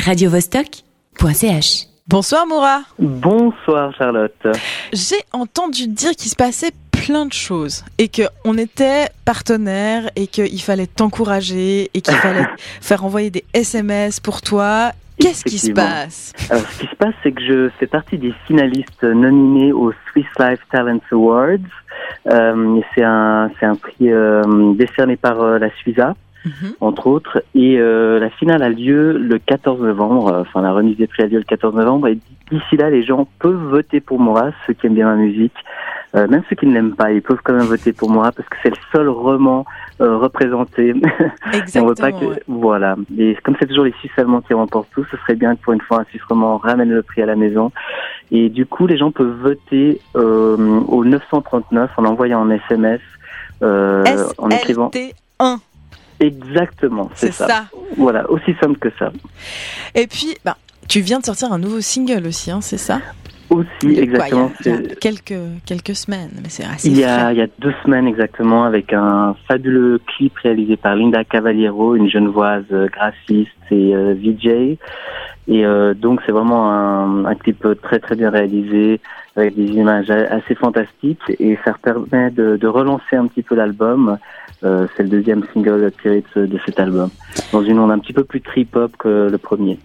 radiovostok.ch. Bonsoir Moura. Bonsoir Charlotte. J'ai entendu dire qu'il se passait plein de choses et que on était partenaires et qu'il fallait t'encourager et qu'il fallait faire envoyer des SMS pour toi. Qu'est-ce qui se passe? Alors, ce qui se passe, c'est que je fais partie des finalistes nominés aux Swiss Life Talents Awards. Euh, c'est un, c'est un prix euh, décerné par euh, la Suiza. Mhm. entre autres. Et euh, la finale a lieu le 14 novembre, euh, enfin la remise des prix a lieu le 14 novembre. Et d'ici là, les gens peuvent voter pour Mora, ceux qui aiment bien ma musique. Euh, même ceux qui ne l'aiment pas, ils peuvent quand même voter pour Mora parce que c'est le seul roman euh, représenté. Et on veut pas Exactement. que ouais. voilà. Et comme c'est toujours les Suisses allemands qui remportent tout, ce serait bien que pour une fois un Suisse roman ramène le prix à la maison. Et du coup, les gens peuvent voter euh, au 939 en envoyant un SMS. Euh, en écrivant SLT1, exactement, c'est ça. ça. Voilà, aussi simple que ça. Et puis, bah, tu viens de sortir un nouveau single aussi, hein, c'est ça? Aussi, quoi, exactement. il y a- il y a c'est- quelques, quelques semaines, mais c'est assez Il y, a, il y a deux semaines exactement, avec un fabuleux clip réalisé par Linda Cavaliero, une genevoise euh, graphiste et euh, VJ. Et euh, donc c'est vraiment un, un clip très très bien réalisé, avec des images assez fantastiques, et ça permet de, de relancer un petit peu l'album. Euh, c'est le deuxième single tiré de, de cet album, dans une onde un petit peu plus trip-hop que le premier.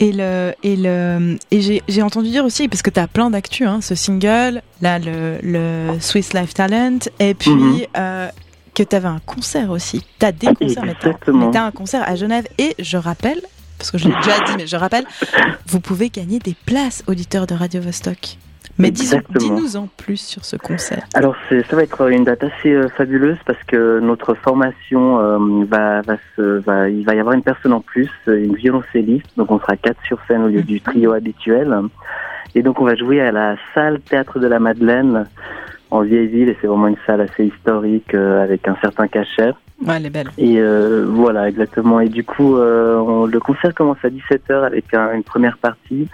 Et le et le et j'ai entendu dire aussi parce que tu as plein d'actu hein, ce single, là le le Swiss Life Talent et puis Mhm. euh, que tu avais un concert aussi. Tu as des concerts mais t'as- Exactement. mais tu as un concert à Genève et je rappelle parce que je l'ai déjà dit mais je rappelle vous pouvez gagner des places auditeurs de Radio Vostok. Mais dis-nous en plus sur ce concert. Alors ça va être une date assez euh, fabuleuse parce que notre formation euh, va, va, se, va, il va y avoir une personne en plus, une violoncelliste, donc on sera quatre sur scène au lieu du trio habituel, et donc on va jouer à la salle théâtre de la Madeleine en vieille ville et c'est vraiment une salle assez historique euh, avec un certain cachet. Ouais, elle est belle. Et euh, voilà exactement. Et du coup euh, on- le concert commence à 17h avec un- une première partie.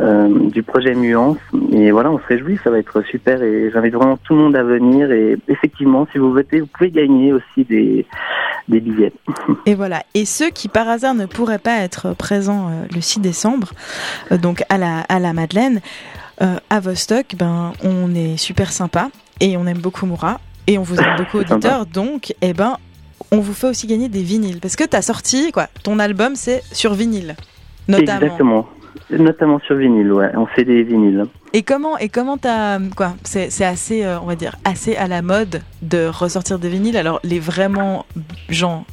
Euh, du projet Muance et voilà on se réjouit ça va être super et j'invite vraiment tout le monde à venir et effectivement si vous votez vous pouvez gagner aussi des, des billets Et voilà. Et ceux qui par hasard ne pourraient pas être présents euh, le 6 décembre, euh, donc à la, à la Madeleine, à Vostok, ben, on est super sympa et on aime beaucoup Moura et on vous aime beaucoup auditeurs. Donc, eh ben, on vous fait aussi gagner des vinyles. Parce que tu as sorti, quoi, ton album, c'est sur vinyle, notamment. exactement notamment sur vinyle ouais on fait des vinyles Et comment, et comment t'as, quoi, c'est, assez, euh, on va dire, assez à la mode de ressortir des vinyles? Alors, les vraiment gens,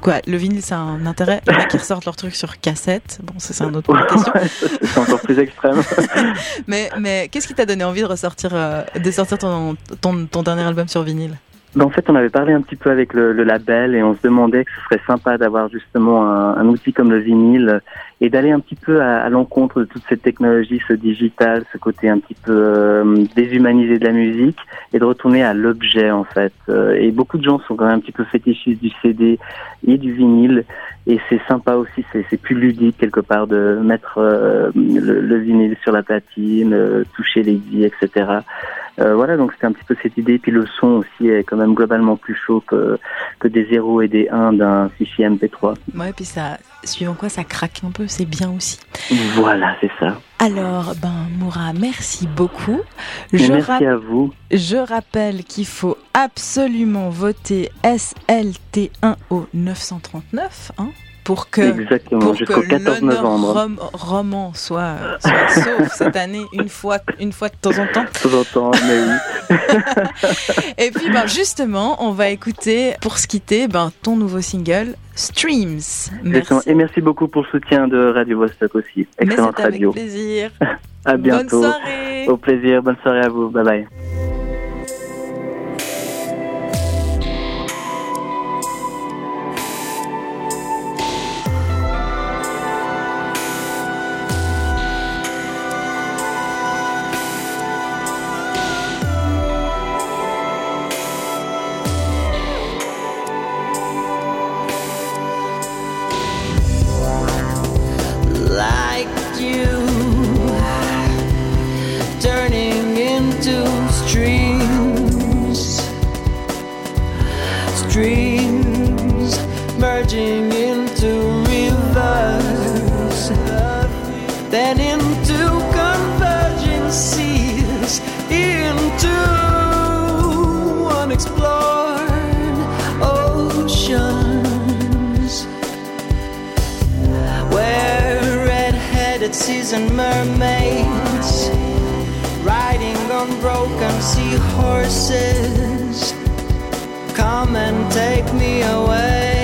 quoi, le vinyle, c'est un intérêt? Il y en a qui ressortent leurs trucs sur cassette. Bon, c'est une autre question. Ouais, c'est encore plus extrême Mais, mais qu'est-ce qui t'a donné envie de ressortir, euh, de sortir ton, ton, ton dernier album sur vinyle? En fait, on avait parlé un petit peu avec le, le label et on se demandait que ce serait sympa d'avoir justement un, un outil comme le vinyle et d'aller un petit peu à, à l'encontre de toute cette technologie, ce digital, ce côté un petit peu euh, déshumanisé de la musique et de retourner à l'objet en fait. Euh, et beaucoup de gens sont quand même un petit peu fétichistes du CD et du vinyle et c'est sympa aussi, c'est plus ludique quelque part de mettre euh, le, le vinyle sur la platine, euh, toucher les etc. Euh, voilà, donc c'était un petit peu cette idée. Puis le son aussi est quand même globalement plus chaud que, que des 0 et des 1 d'un fichier MP3. Ouais, puis ça, suivant quoi, ça craque un peu, c'est bien aussi. Voilà, c'est ça. Alors, ben, Moura, merci beaucoup. Je, merci à vous. je rappelle qu'il faut absolument voter SLT1 au 939, hein, pour que Exactement, pour jusqu'au que 14 l'honneur novembre. rom- roman soit, soit sauf cette année une fois une fois de temps en temps. De temps en temps, mais oui. Et puis ben justement, on va écouter pour se quitter ben ton nouveau single Streams. Merci. Et merci beaucoup pour le soutien de Radio Vostok aussi. Excellente c'est avec radio. plaisir. À bientôt. Bonne soirée. Au plaisir. Bonne soirée à vous. Bye bye. into rivers, then into convergences, into unexplored oceans, where red-headed seasoned mermaids riding on broken seahorses come and take me away.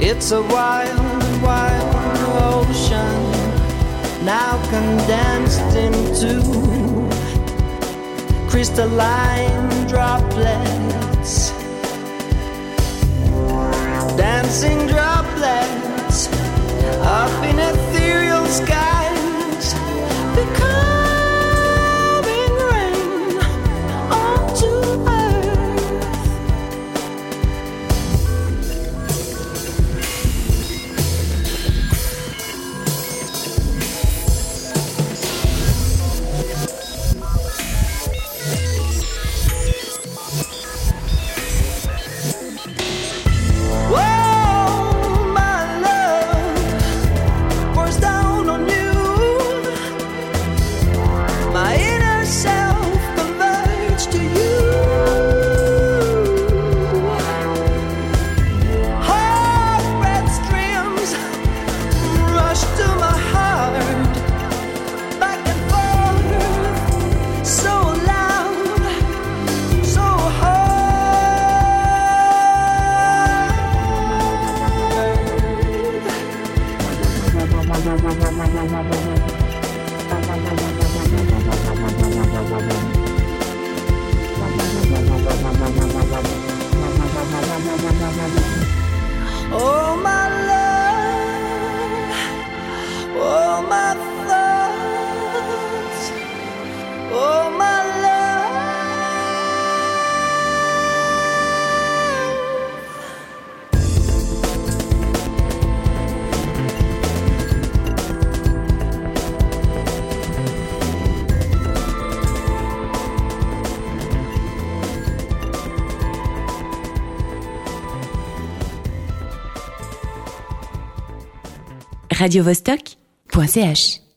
It's a wild, wild ocean now condensed into crystalline droplets, Oh, my love, oh, my radiovostok.ch